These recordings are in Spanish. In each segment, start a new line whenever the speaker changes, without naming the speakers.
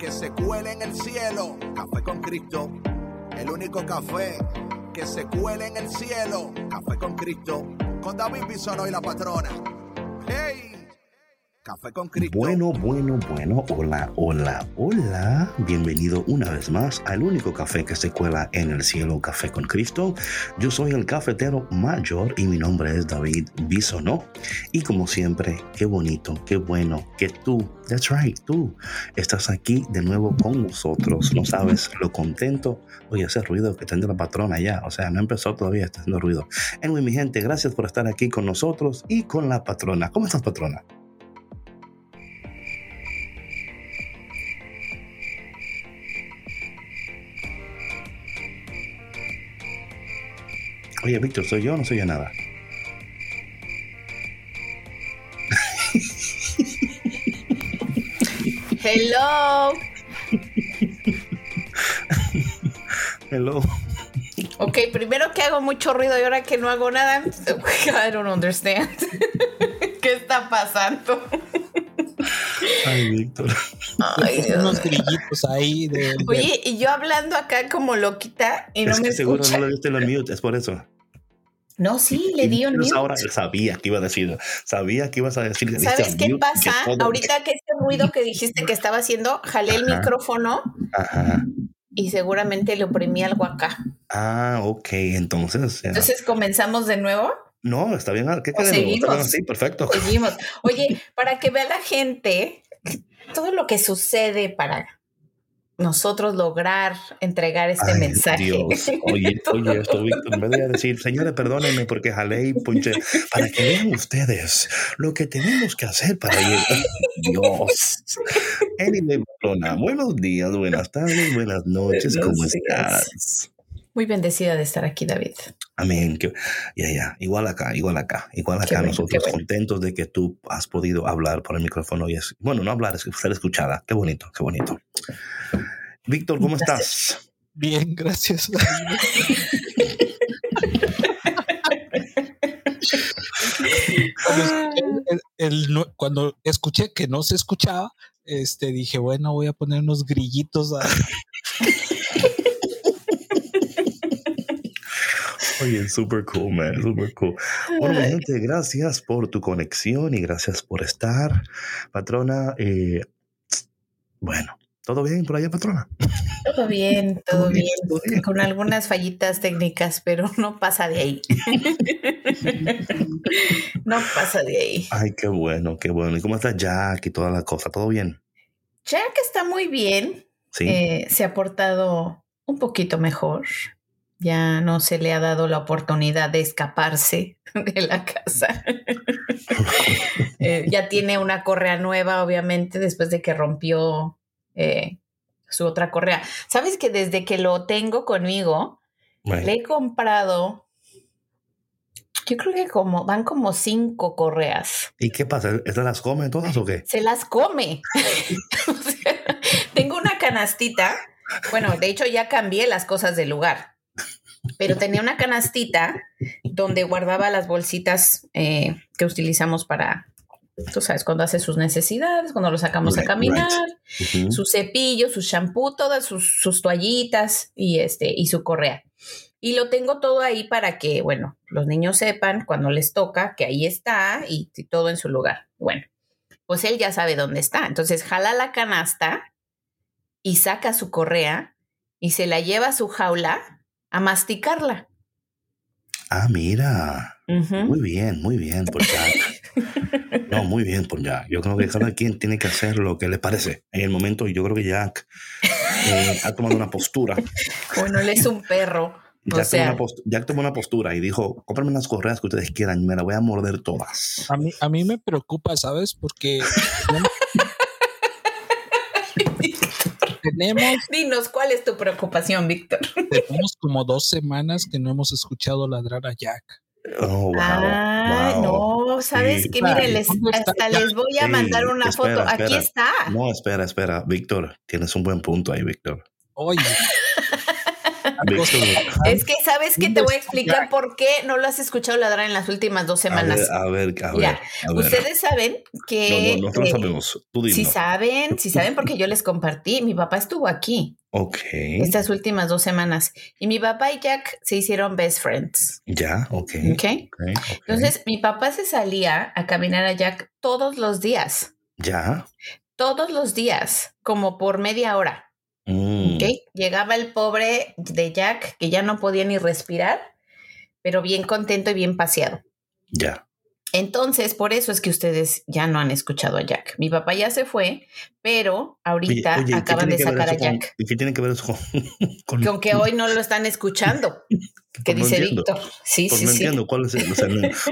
que se cuele en el cielo. Café con Cristo. El único café que se cuele en el cielo. Café con Cristo. Con David Bisono y la patrona. ¡Hey!
Bueno, bueno, bueno. Hola, hola, hola. Bienvenido una vez más al único café que se cuela en el cielo, Café con Cristo. Yo soy el cafetero mayor y mi nombre es David Bisonó. Y como siempre, qué bonito, qué bueno que tú, that's right, tú estás aquí de nuevo con nosotros. No sabes lo contento. Oye, ese ruido que tiene la patrona ya. O sea, no empezó todavía, está haciendo ruido. Anyway, mi gente, gracias por estar aquí con nosotros y con la patrona. ¿Cómo estás, patrona? Oye, Víctor, ¿soy yo o no soy yo nada?
Hello.
Hello.
Ok, primero que hago mucho ruido y ahora que no hago nada, I don't understand. ¿Qué está pasando?
Ay, Víctor.
Ay, Dios.
unos grillitos ahí de, de-
Oye, y yo hablando acá como loquita y no
es
me
que seguro
escucha.
no lo viste en el mute, es por eso.
No, sí, le di un mute.
ahora sabía que iba a decir, sabía que ibas a decir. que le diste
¿Sabes qué
mute,
pasa?
que todo-
Ahorita que ese ruido que dijiste que estaba haciendo, jalé el micrófono
Ajá.
y seguramente le oprimí algo acá.
Ah, ok, entonces. ya.
Entonces comenzamos de nuevo.
No, está bien. ¿Qué bien
seguimos?
así, perfecto.
Seguimos. Oye, para que vea la gente todo lo que sucede para nosotros lograr entregar este
Ay,
mensaje.
Dios. Oye, oye, esto, en vez de decir, señores, perdónenme porque jalé y punché, para que vean ustedes lo que tenemos que hacer para llegar. Dios. Anyway, patrona, buenos días, buenas tardes, buenas noches,
Buenos
¿cómo
días.
estás?
Muy bendecida de estar aquí, David.
Amén. Ya, ya. Igual acá, igual acá, igual acá. Nosotros
bueno.
contentos de que tú has podido hablar por el micrófono y es, bueno, no hablar, es ser escuchada. Qué bonito, qué bonito. Víctor, ¿cómo
Gracias.
estás?
Bien, gracias. el- el no- cuando escuché que no se escuchaba, este, dije, bueno, voy a poner unos grillitos. a-
Oye, super cool, man, super cool. Bueno, gente, gracias por tu conexión y gracias por estar, patrona. eh, bueno, ¿todo bien por allá, patrona?
Todo bien, todo
Todo bien,
bien.
todo bien.
Con algunas fallitas técnicas, pero no pasa de ahí. no pasa de ahí.
Ay, qué bueno, qué bueno. ¿Y cómo está Jack y toda la cosa? ¿Todo bien?
Jack está muy bien.
Sí.
Eh, se ha portado un poquito mejor. Ya no se le ha dado la oportunidad de escaparse de la casa. Eh, ya tiene una correa nueva, obviamente, después de que rompió eh, su otra correa. Sabes que desde que lo tengo conmigo,
Bueno,
le he comprado, yo creo que como van como cinco correas.
¿Y qué pasa? ¿Estas las come todas o qué?
se las come. O sea, tengo una canastita. Bueno, de hecho ya cambié las cosas del lugar, pero tenía una canastita donde guardaba las bolsitas eh, que utilizamos para, tú sabes, cuando hace sus necesidades, cuando lo sacamos a
Right,
caminar,
Ujú.
su cepillo, su shampoo, todas sus, sus toallitas y este y su correa. Y lo tengo todo ahí para que, bueno, los niños sepan cuando les toca que ahí está y, y todo en su lugar. Bueno, pues él ya sabe dónde está. Entonces jala la canasta y saca su correa y se la lleva a su jaula a masticarla.
Ah, mira. Muy bien, muy bien por Jack. No, muy bien por Jack. Yo creo que cada quien tiene que hacer lo que le parece. En el momento, yo creo que Jack eh, ha tomado una postura.
Bueno, él es un perro.
Jack, tomó una Jack, tomó una postura y dijo, cómprame las correas que ustedes quieran, me las voy a morder todas.
A mí, a mí me preocupa, ¿sabes? Porque...
tenemos... Dinos, ¿cuál es tu preocupación, Víctor?
tenemos como dos semanas que no hemos escuchado ladrar a Jack.
Oh, wow,
ah, no, sabes que mire, les, hasta les voy a mandar una foto. Aquí está.
No, espera, espera, Víctor, tienes un buen punto ahí, Víctor.
Oye.
es que sabes que te voy a explicar por qué no lo has escuchado ladrar en las últimas dos semanas.
A ver, a ver, a ver.
ustedes saben que.
No, no, no, sabemos. Tú
Si saben, si saben, porque yo les compartí. Mi papá estuvo aquí.
Ok.
Estas últimas dos semanas. Y mi papá y Jack se hicieron best friends.
Ya, ok.
okay. Entonces, mi papá se salía a caminar a Jack todos los días.
Ya.
Todos los días, como por media hora.
Mm.
Llegaba el pobre de Jack, que ya no podía ni respirar, pero bien contento y bien paseado.
Ya.
Entonces, por eso es que ustedes ya no han escuchado a Jack. Mi papá ya se fue, pero ahorita acaban de sacar a Jack.
¿Y qué tiene que ver eso
con, con, que hoy no lo están escuchando? que dice Víctor. Sí, sí,
no
sí.
entiendo cuál es, o sea,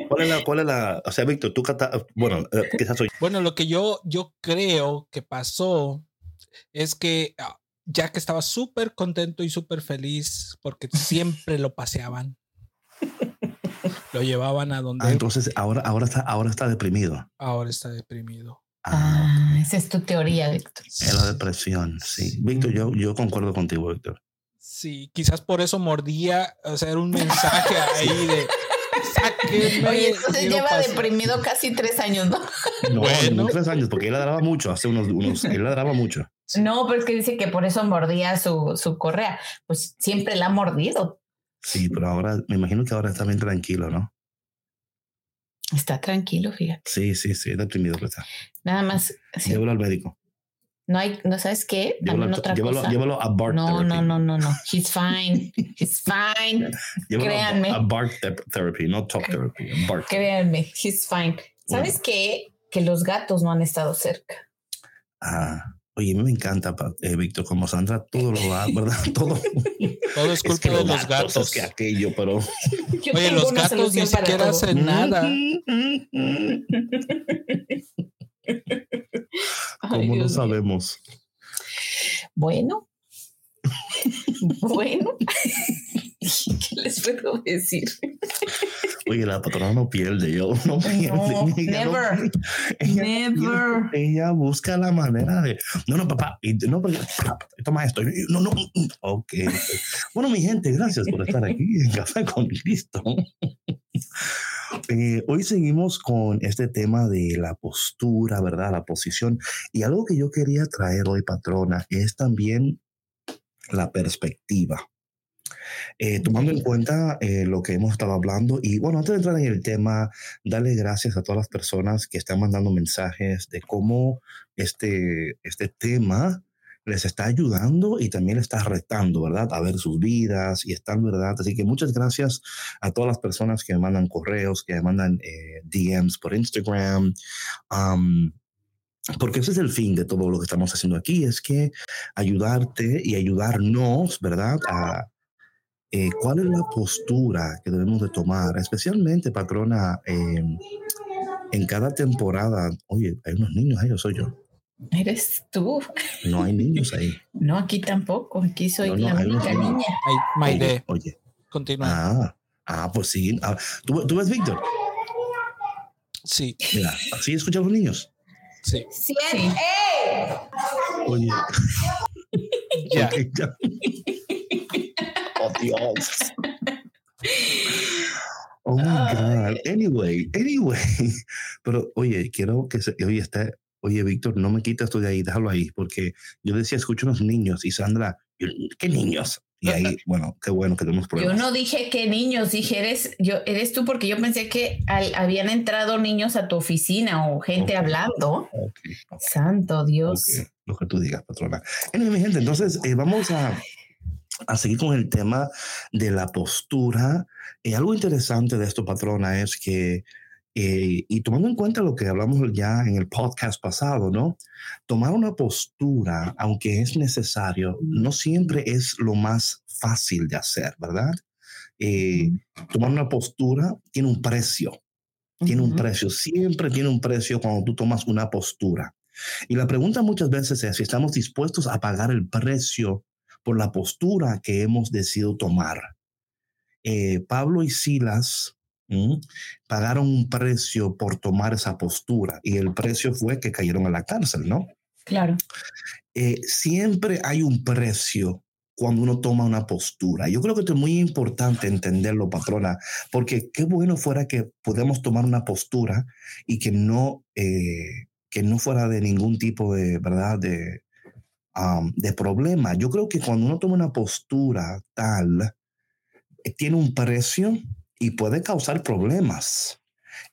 cuál es la, cuál es la, o sea, Víctor, tú cata, bueno, eh, quizás soy.
Bueno, lo que yo, yo creo que pasó es que ah, Jack estaba súper contento y súper feliz porque siempre lo paseaban. lo llevaban a donde.
Ah, entonces ahora, ahora, está, ahora está deprimido.
Ahora está deprimido.
Ah, esa es tu teoría, Víctor.
Es la depresión, sí. Víctor, yo, yo concuerdo contigo, Víctor.
Sí, quizás por eso mordía, o sea, era un mensaje ahí de.
Oye, entonces lleva deprimido casi tres años, ¿no?
No, bueno. no tres años, porque él ladraba mucho, hace unos, unos él ladraba mucho.
No, pero es que dice que por eso mordía su, su correa. Pues siempre la ha mordido.
Sí, pero ahora, me imagino que ahora está bien tranquilo, ¿no?
Está tranquilo, fíjate.
Sí, sí, sí, deprimido está.
Nada más.
Sí. Llévalo al médico.
No hay, no sabes qué,
llévalo,
otra
llévalo,
cosa.
llévalo a Bart
no,
Therapy.
No, no, no, no. He's fine. He's fine.
llévalo
Créanme.
A, a Bart Therapy, no Talk Therapy. Bart.
Créanme, he's fine. ¿Sabes bueno. qué? Que los gatos no han estado cerca.
Ah. Oye, me encanta, eh, Víctor, como Sandra, todo lo va, ¿verdad? Todo.
todo es culpa es que de los gatos.
Es que aquello, pero.
Yo Oye, los gatos ni siquiera todo. hacen nada.
¿Cómo no sabemos?
Bueno. bueno. ¿Qué les puedo decir?
Oye, la patrona no pierde, yo no pierde.
No, never,
no, ella,
never.
Ella, ella, busca la manera de, no, no, papá, y, no, porque, toma esto, no, no, ok. Bueno, mi gente, gracias por estar aquí en Café con Cristo. Eh, hoy seguimos con este tema de la postura, ¿verdad? La posición. Y algo que yo quería traer hoy, patrona, es también la perspectiva. Eh, tomando en cuenta eh, lo que hemos estado hablando y bueno, antes de entrar en el tema, darle gracias a todas las personas que están mandando mensajes de cómo este, este tema les está ayudando y también les está retando, ¿verdad? A ver sus vidas y están, ¿verdad? Así que muchas gracias a todas las personas que me mandan correos, que me mandan eh, DMs por Instagram. Um, porque ese es el fin de todo lo que estamos haciendo aquí, es que ayudarte y ayudarnos, ¿verdad? A, eh, ¿Cuál es la postura que debemos de tomar? Especialmente, patrona, eh, en cada temporada. Oye, hay unos niños ahí, o soy yo.
Eres tú.
No hay niños ahí.
No, aquí tampoco. Aquí soy no, no, la única niña.
Ay, Maide.
Oye, oye.
Continúa.
Ah, ah, pues sí. Ah, ¿tú, ¿Tú ves, Víctor?
Sí.
Mira, ¿sí escuchan los niños?
Sí.
Sí. sí.
Oye.
ya.
Okay, ya. Oh, Dios. Oh my God. Anyway, anyway. Pero oye, quiero que se, oye, está, oye, Víctor, no me quitas tú de ahí, déjalo ahí, porque yo decía, escucho unos niños y Sandra, ¿qué niños? Y ahí, bueno, qué bueno que tenemos problemas.
Yo no dije que niños, dije eres, yo, eres tú, porque yo pensé que al, habían entrado niños a tu oficina o gente
Okay.
hablando.
Okay, okay,
Santo Dios.
Lo que tú digas, patrona. Anyway, mi gente, entonces eh, vamos a, a seguir con el tema de la postura. Y algo interesante de esto, patrona, es que, eh, y tomando en cuenta lo que hablamos ya en el podcast pasado, ¿no? Tomar una postura, aunque es necesario, no siempre es lo más fácil de hacer, ¿verdad? eh, tomar una postura tiene un precio. Tiene un precio, siempre tiene un precio cuando tú tomas una postura. Y la pregunta muchas veces es si estamos dispuestos a pagar el precio por la postura que hemos decidido tomar. Eh, Pablo y Silas pagaron un precio por tomar esa postura y el precio fue que cayeron a la cárcel, ¿no?
Claro.
Eh, siempre hay un precio cuando uno toma una postura. Yo creo que esto es muy importante entenderlo, patrona, porque qué bueno fuera que podemos tomar una postura y que no, eh, que no fuera de ningún tipo de, ¿verdad? De, um, de problema. Yo creo que cuando uno toma una postura tal, eh, tiene un precio y puede causar problemas.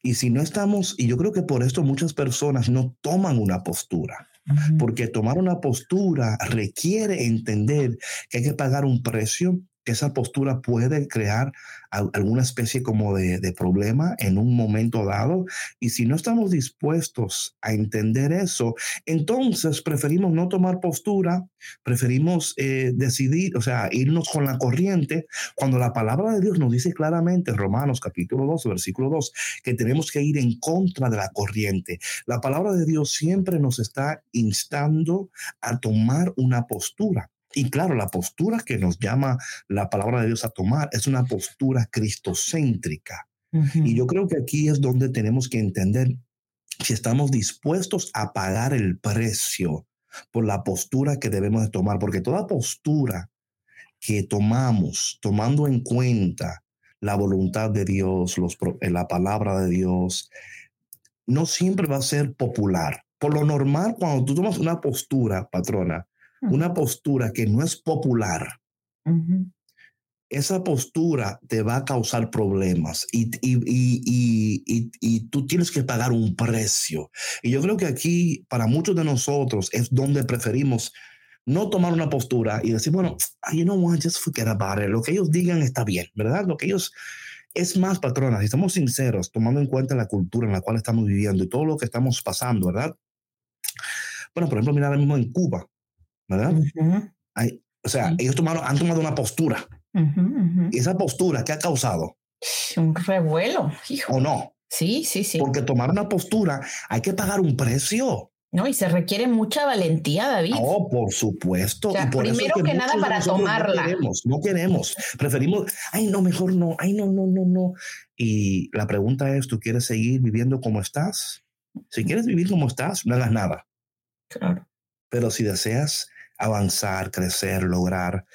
Y si no estamos, y yo creo que por esto muchas personas no toman una postura
Ujú.
porque tomar una postura requiere entender que hay que pagar un precio, esa postura puede crear al- alguna especie como de, de problema en un momento dado. Y si no estamos dispuestos a entender eso, entonces preferimos no tomar postura, preferimos eh, decidir, o sea, irnos con la corriente, cuando la palabra de Dios nos dice claramente en Romanos capítulo 2, versículo 2, que tenemos que ir en contra de la corriente. La palabra de Dios siempre nos está instando a tomar una postura. Y claro, la postura que nos llama la palabra de Dios a tomar es una postura cristocéntrica.
Ujú.
Y yo creo que aquí es donde tenemos que entender si estamos dispuestos a pagar el precio por la postura que debemos de tomar, porque toda postura que tomamos, tomando en cuenta la voluntad de Dios, los, eh, la palabra de Dios, no siempre va a ser popular. Por lo normal, cuando tú tomas una postura, patrona, una postura que no es popular, esa postura te va a causar problemas y, y, y, y, tú tienes que pagar un precio. Y yo creo que aquí, para muchos de nosotros, es donde preferimos no tomar una postura y decir, bueno, you know what, just forget about it. Lo que ellos digan está bien, ¿verdad? Lo que ellos... Es más, patrona, si estamos sinceros, tomando en cuenta la cultura en la cual estamos viviendo y todo lo que estamos pasando, ¿verdad? Bueno, por ejemplo, mira ahora mismo en Cuba, ¿verdad? Hay- o sea,
Sí.
ellos tomaron, han tomado una postura. Y esa postura, ¿qué ha causado?
Un revuelo, hijo.
¿O no?
Sí, sí, sí.
Porque tomar una postura hay que pagar un precio.
No, y se requiere mucha valentía, David.
Oh, por supuesto.
O sea,
y por eso
primero que nada para tomarla.
No queremos, no queremos. Preferimos, ay, no, mejor no, ay, no, no, no, no. Y la pregunta es, ¿tú quieres seguir viviendo como estás? Si quieres vivir como estás, no hagas nada.
Claro.
Pero si deseas avanzar, crecer, lograr,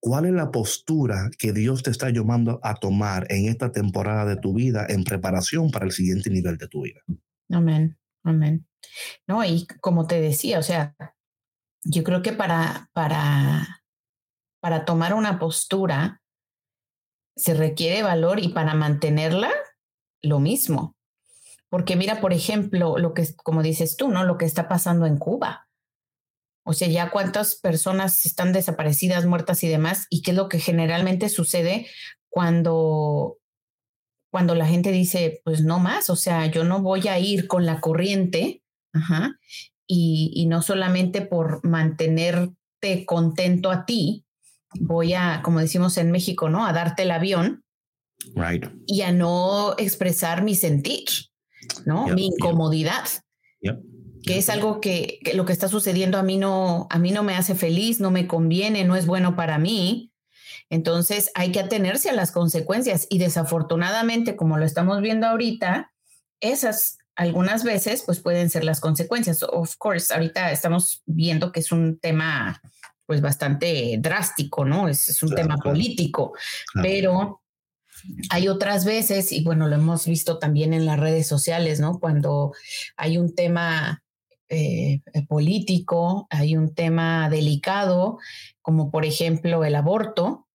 ¿cuál es la postura que Dios te está llamando a tomar en esta temporada de tu vida en preparación para el siguiente nivel de tu vida?
Amén, amén. No, y como te decía, o sea, yo creo que para, para, para tomar una postura se requiere valor y para mantenerla, lo mismo. Porque mira, por ejemplo, lo que, como dices tú, ¿no? Lo que está pasando en Cuba. O sea, ya cuántas personas están desaparecidas, muertas y demás, y qué es lo que generalmente sucede cuando, cuando la gente dice, pues no más, o sea, yo no voy a ir con la corriente, ajá, y, y no solamente por mantenerte contento a ti, voy a, como decimos en México, ¿no? A darte el avión
Right.
y a no expresar mi sentir, ¿no?
Yep,
mi
yep.
incomodidad,
Yep.
Que es algo que, que lo que está sucediendo a mí no, a mí no me hace feliz, no me conviene, no es bueno para mí. Entonces hay que atenerse a las consecuencias y desafortunadamente, como lo estamos viendo ahorita, esas algunas veces pues pueden ser las consecuencias. Of course, ahorita estamos viendo que es un tema pues bastante drástico, ¿no? Es, es un
Claro,
tema
claro.
político,
Claro.
pero hay otras veces, y bueno, lo hemos visto también en las redes sociales, ¿no? Cuando hay un tema eh, político, hay un tema delicado, como por ejemplo el aborto,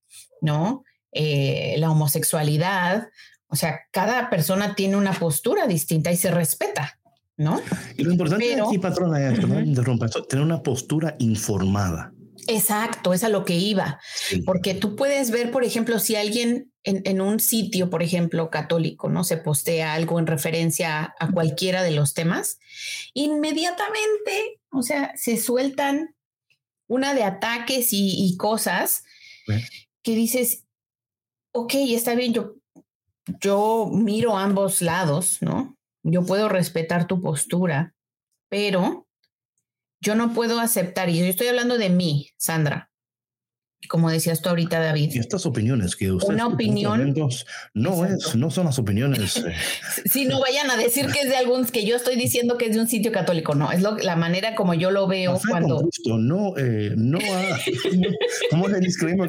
¿no? Eh, la homosexualidad. O sea, cada persona tiene una postura distinta y se respeta, ¿no?
Y lo importante
Pero-
aquí, patrona, es, perdón, interrumpa, tener una postura informada.
Exacto, es a lo que iba.
Sí.
Porque tú puedes ver, por ejemplo, si alguien en, en un sitio, por ejemplo, católico, ¿no? Se postea algo en referencia a cualquiera de los temas, inmediatamente, o sea, se sueltan una de ataques y, y cosas que dices, ok, está bien, yo, yo miro ambos lados, ¿no? Yo puedo respetar tu postura, pero yo no puedo aceptar, y yo estoy hablando de mí, Sandra, como decías tú ahorita, David.
Y estas opiniones que usted...
Una opinión...
No, es, no son las opiniones... Eh.
si no vayan a decir que es de algún... que yo estoy diciendo que es de un sitio católico, no, es lo, la manera como yo lo veo cuando...
no, eh, no, ¿cómo le discrepo?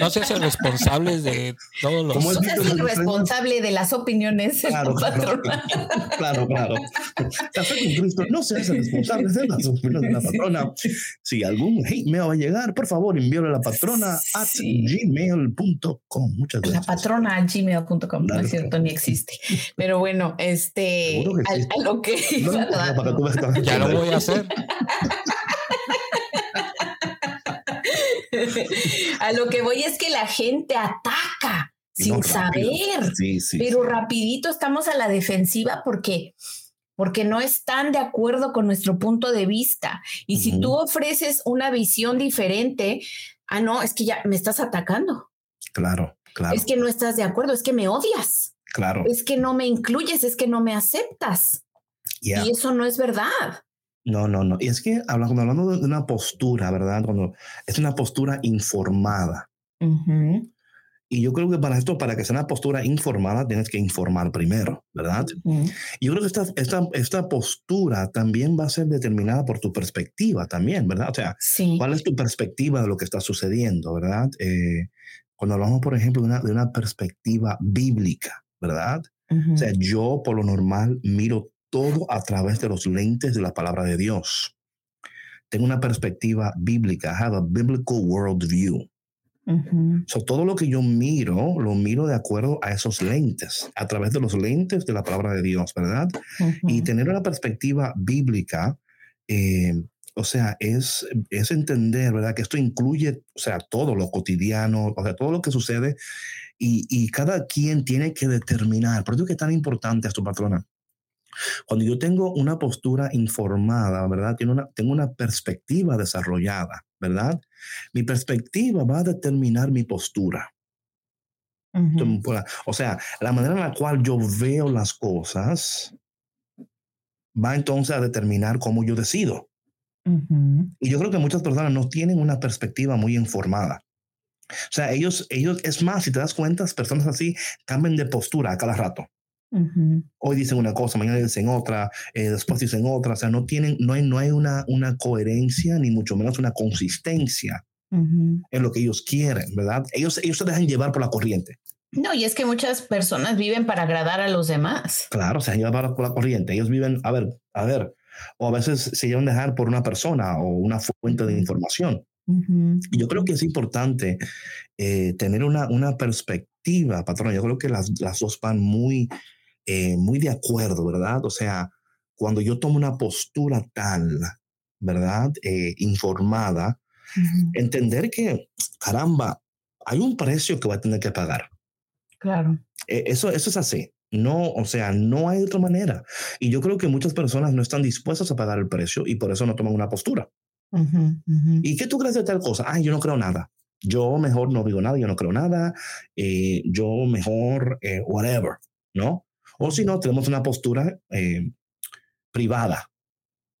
No se hacen responsables de todos los...
No se hace responsable de las opiniones
claro, claro, claro, claro. Café con Cristo no se hace responsable de las opiniones de la patrona. Si algún hate me va a llegar, por favor, envíale a la patrona patrona at gmail.com. Muchas gracias.
La patrona at gmail.com, no es cierto, ni existe. Pero bueno, este, a, lo que...
ya lo voy a hacer.
a lo que voy es que la gente ataca sin saber, pero rapidito estamos a la defensiva porque porque no están de acuerdo con nuestro punto de vista. Y si tú ofreces una visión diferente, ah, no, es que ya me estás atacando.
Claro, claro.
Es que no estás de acuerdo, es que me odias.
Claro.
Es que no me incluyes, es que no me aceptas. Y eso no es verdad.
No, no, no. Y es que hablando, hablando de una postura, ¿verdad? Cuando es una postura informada. Y yo creo que para esto, para que sea una postura informada, tienes que informar primero, ¿verdad? Y yo creo que esta, esta, esta, postura también va a ser determinada por tu perspectiva también, ¿verdad? O sea, ¿cuál es tu perspectiva de lo que está sucediendo, ¿verdad? Eh, cuando hablamos, por ejemplo, de una, de una perspectiva bíblica, ¿verdad? O sea, yo por lo normal miro todo a través de los lentes de la palabra de Dios. Tengo una perspectiva bíblica, I have a biblical worldview todo lo que yo miro, lo miro de acuerdo a esos lentes, a través de los lentes de la palabra de Dios, ¿verdad? Y tener una perspectiva bíblica, eh, o sea, es, es entender, ¿verdad? Que esto incluye, o sea, todo lo cotidiano, o sea, todo lo que sucede y, y cada quien tiene que determinar, por eso es que es tan importante esto, patrona. Cuando yo tengo una postura informada, ¿verdad? Tengo una, tengo una perspectiva desarrollada, ¿verdad? Mi perspectiva va a determinar mi postura. O sea, la manera en la cual yo veo las cosas va entonces a determinar cómo yo decido. Y yo creo que muchas personas no tienen una perspectiva muy informada. O sea, ellos, ellos, es más, si te das cuenta, personas así cambian de postura a cada rato. Hoy dicen una cosa, mañana dicen otra, eh, después dicen otra, o sea, no tienen, no hay, no hay una, una coherencia ni mucho menos una consistencia en lo que ellos quieren, ¿verdad? Ellos, ellos se dejan llevar por la corriente.
No, y es que muchas personas viven para agradar a los demás.
Claro, se dejan llevar por la corriente. Ellos viven, a ver, a ver, o a veces se llevan dejar por una persona o una fuente de información. Y yo creo que es importante eh, tener una, una perspectiva, patrón. Yo creo que las, las dos van muy, eh, muy de acuerdo, ¿verdad? O sea, cuando yo tomo una postura tal, ¿verdad? Eh, informada, entender que, caramba, hay un precio que va a tener que pagar.
Claro.
E, eso, eso es así. No, o sea, no hay otra manera. Y yo creo que muchas personas no están dispuestas a pagar el precio y por eso no toman una postura. ¿Y qué tú crees de tal cosa? Ay, yo no creo nada. Yo mejor no digo nada, yo no creo nada. Eh, yo mejor, whatever, ¿no? O si no, tenemos una postura eh, privada,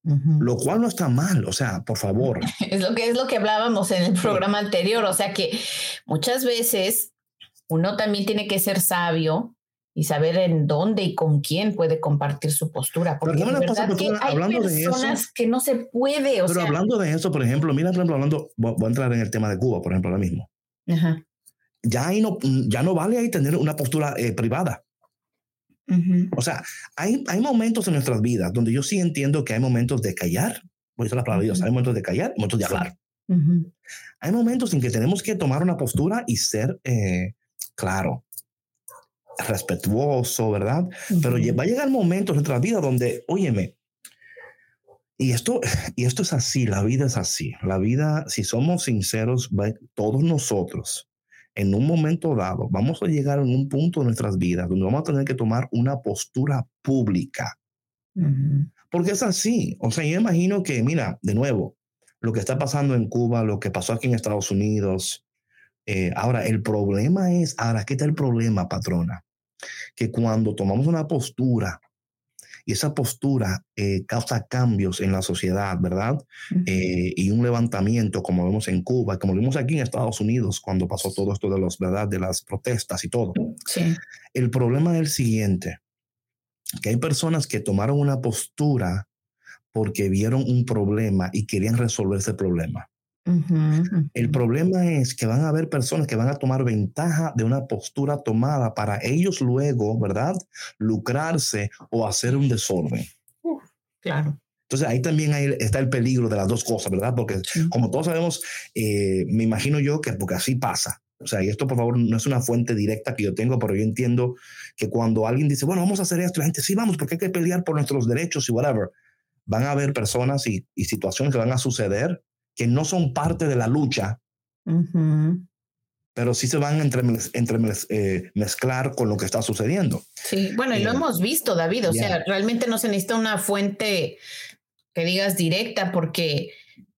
lo cual no está mal, o sea, por favor.
Es lo que es lo que hablábamos en el programa anterior, o sea que muchas veces uno también tiene que ser sabio y saber en dónde y con quién puede compartir su postura. Porque de verdad que hay personas que no se puede.
pero hablando de eso, por ejemplo, mira, por ejemplo, hablando, voy a entrar en el tema de Cuba, por ejemplo, ahora mismo. Ya, ahí no, ya no vale ahí tener una postura eh, privada. O sea, hay, hay momentos en nuestras vidas donde yo sí entiendo que hay momentos de callar, voy a decir la palabra Dios, hay momentos de callar momentos de hablar. Hay momentos en que tenemos que tomar una postura y ser, eh, claro, respetuoso, ¿verdad? Pero va a llegar momentos en nuestra vida donde, óyeme, y esto, y esto es así, la vida es así. La vida, si somos sinceros, todos nosotros en un momento dado vamos a llegar en un punto de nuestras vidas donde vamos a tener que tomar una postura pública. Porque es así. O sea, yo imagino que, mira, de nuevo, lo que está pasando en Cuba, lo que pasó aquí en Estados Unidos, Eh, ahora, el problema es, ahora, ¿qué está el problema, patrona? Que cuando tomamos una postura y esa postura eh, causa cambios en la sociedad, ¿verdad? Eh, y un levantamiento, como vemos en Cuba, como vimos aquí en Estados Unidos, cuando pasó todo esto de, los, ¿verdad? de las protestas y todo.
Sí.
El problema es el siguiente, que hay personas que tomaron una postura porque vieron un problema y querían resolver ese problema. El problema es que van a haber personas que van a tomar ventaja de una postura tomada para ellos luego, ¿verdad? Lucrarse o hacer un desorden.
claro.
Entonces ahí también está el peligro de las dos cosas, ¿verdad? Porque como todos sabemos, eh, me imagino yo que porque así pasa. O sea, y esto por favor no es una fuente directa que yo tengo, pero yo entiendo que cuando alguien dice, bueno, vamos a hacer esto, la gente, sí, vamos, porque hay que pelear por nuestros derechos y whatever, van a haber personas y, y situaciones que van a suceder que no son parte de la lucha, pero sí se van a entre, entre eh, mezclar con lo que está sucediendo.
Sí, bueno, y lo eh, hemos visto, David, o sea, realmente no se necesita una fuente que digas directa porque,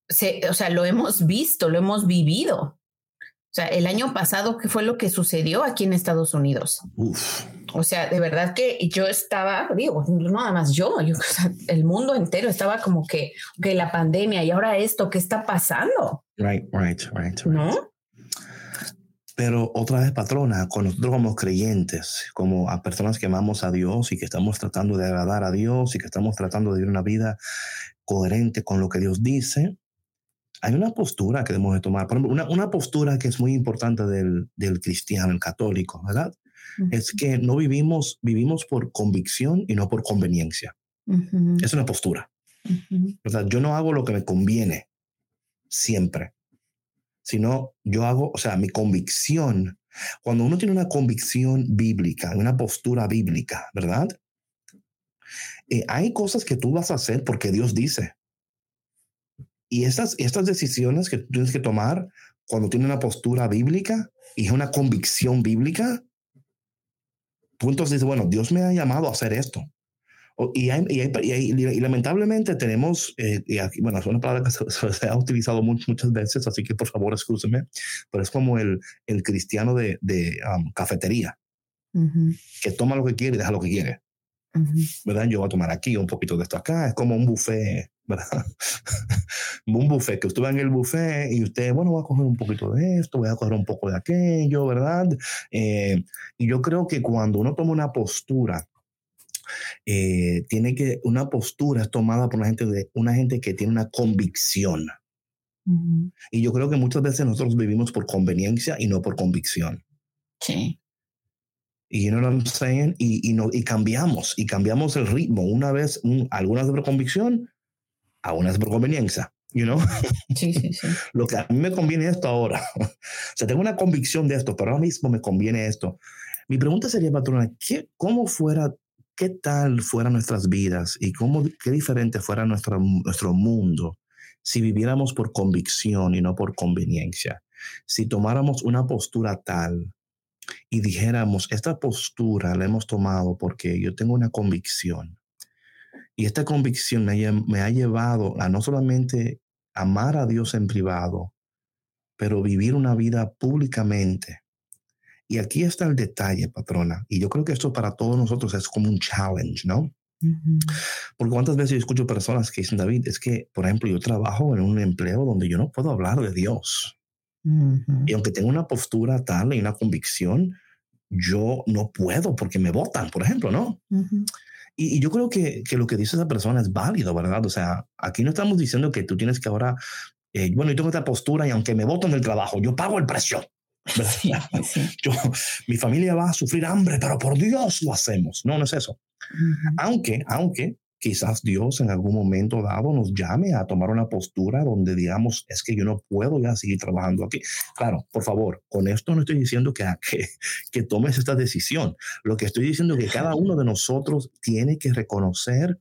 se, o sea, lo hemos visto, lo hemos vivido. O sea, el año pasado, ¿qué fue lo que sucedió aquí en Estados Unidos? O sea, de verdad que yo estaba, digo, no nada más yo, yo el mundo entero estaba como que, que la pandemia y ahora esto, ¿qué está pasando?
Right, right, right. ¿No? Pero otra vez, patrona, con nosotros como creyentes, como a personas que amamos a Dios y que estamos tratando de agradar a Dios y que estamos tratando de vivir una vida coherente con lo que Dios dice, hay una postura que debemos de tomar. Por ejemplo, una, una postura que es muy importante del, del cristiano, el católico, ¿verdad? Es que no vivimos, vivimos por convicción y no por conveniencia. Es una postura. O sea, yo no hago lo que me conviene siempre, sino yo hago, o sea, mi convicción. Cuando uno tiene una convicción bíblica, una postura bíblica, ¿verdad? Eh, hay cosas que tú vas a hacer porque Dios dice. Y estas, estas decisiones que tú tienes que tomar cuando tienes una postura bíblica y es una convicción bíblica, tú entonces dices, bueno, Dios me ha llamado a hacer esto. Y, y, lamentablemente tenemos, eh, y aquí, bueno, es una palabra que se, ha utilizado muchas veces, así que por favor escúcheme, pero es como el, el cristiano de, de um, cafetería, que toma lo que quiere y deja lo que quiere. ¿Verdad? Yo voy a tomar aquí un poquito de esto acá, es como un buffet ¿verdad? un buffet, que usted va en el buffet y usted, bueno, voy a coger un poquito de esto, voy a coger un poco de aquello, ¿verdad? Eh, y yo creo que cuando uno toma una postura, eh, tiene que, una postura es tomada por una gente, de, una gente que tiene una convicción. Y yo creo que muchas veces nosotros vivimos por conveniencia y no por convicción.
Sí.
Y you know what I'm saying? Y, y, no, y cambiamos, y cambiamos el ritmo. Una vez, un, algunas por convicción, aún es por conveniencia. You know?
Sí, sí, sí.
Lo que a mí me conviene esto ahora. o sea, tengo una convicción de esto, pero ahora mismo me conviene esto. Mi pregunta sería, patrona, ¿qué, ¿cómo fuera, qué tal fueran nuestras vidas y cómo, qué diferente fuera nuestro, nuestro mundo si viviéramos por convicción y no por conveniencia? Si tomáramos una postura tal y dijéramos, esta postura la hemos tomado porque yo tengo una convicción y esta convicción me, ha llevado a no solamente amar a Dios en privado, pero vivir una vida públicamente. Y aquí está el detalle, patrona. Y yo creo que esto para todos nosotros es como un challenge, ¿no? Porque cuántas veces yo escucho personas que dicen, David, es que, por ejemplo, yo trabajo en un empleo donde yo no puedo hablar de Dios. Y aunque tengo una postura tal y una convicción, yo no puedo porque me votan, por ejemplo, ¿no? Y, yo creo que, que, lo que dice esa persona es válido, ¿verdad? O sea, aquí no estamos diciendo que tú tienes que ahora, eh, bueno, yo tengo esta postura y aunque me voten del trabajo, yo pago el precio. Yo, mi familia va a sufrir hambre, pero por Dios lo hacemos. No, no es eso. Aunque, aunque quizás Dios en algún momento dado nos llame a tomar una postura donde digamos, es que yo no puedo ya seguir trabajando aquí. Claro, por favor, con esto no estoy diciendo que, que, que tomes esta decisión. Lo que estoy diciendo es que cada uno de nosotros tiene que reconocer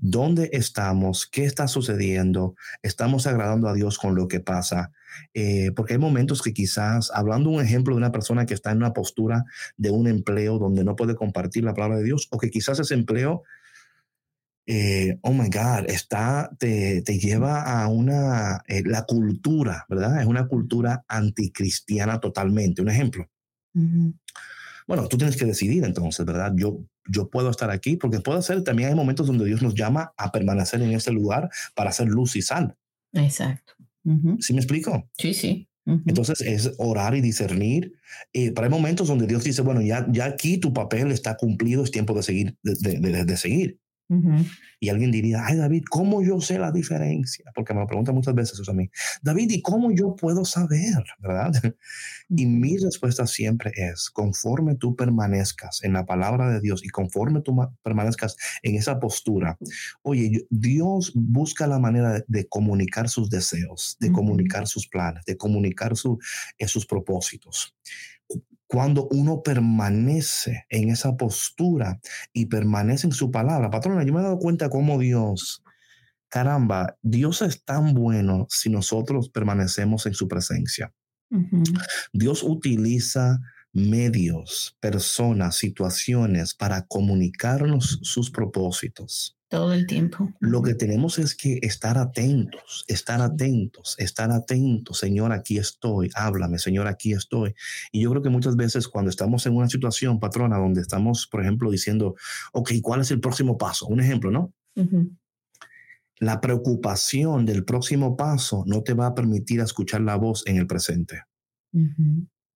dónde estamos, qué está sucediendo, estamos agradando a Dios con lo que pasa. Eh, porque hay momentos que quizás, hablando un ejemplo de una persona que está en una postura de un empleo donde no puede compartir la palabra de Dios, o que quizás ese empleo eh, oh my God, está, te, te lleva a una, eh, la cultura, ¿verdad? Es una cultura anticristiana totalmente. Un ejemplo. Bueno, tú tienes que decidir entonces, ¿verdad? Yo, yo puedo estar aquí porque puedo ser, también hay momentos donde Dios nos llama a permanecer en ese lugar para hacer luz y sal.
Exacto.
¿Sí me explico?
Sí, sí.
Entonces es orar y discernir. Eh, pero hay momentos donde Dios dice, bueno, ya, ya aquí tu papel está cumplido, es tiempo de seguir. De, de seguir. Y alguien diría, ay David, ¿cómo yo sé la diferencia? Porque me lo preguntan muchas veces eso a mí. David, ¿y cómo yo puedo saber? ¿Verdad? Y mi respuesta siempre es, conforme tú permanezcas en la palabra de Dios y conforme tú permanezcas en esa postura, oye, Dios busca la manera de, comunicar sus deseos, de comunicar sus planes, de comunicar su, eh, sus propósitos cuando uno permanece en esa postura y permanece en su palabra. Patrona, yo me he dado cuenta cómo Dios, caramba, Dios es tan bueno si nosotros permanecemos en su presencia. Dios utiliza medios, personas, situaciones para comunicarnos sus propósitos.
Todo el tiempo.
Lo que tenemos es que estar atentos, estar atentos, estar atentos. Señor, aquí estoy, háblame, Señor, aquí estoy. Y yo creo que muchas veces cuando estamos en una situación, patrona, donde estamos, por ejemplo, diciendo, ok, ¿cuál es el próximo paso? Un ejemplo, ¿no? La preocupación del próximo paso no te va a permitir escuchar la voz en el presente.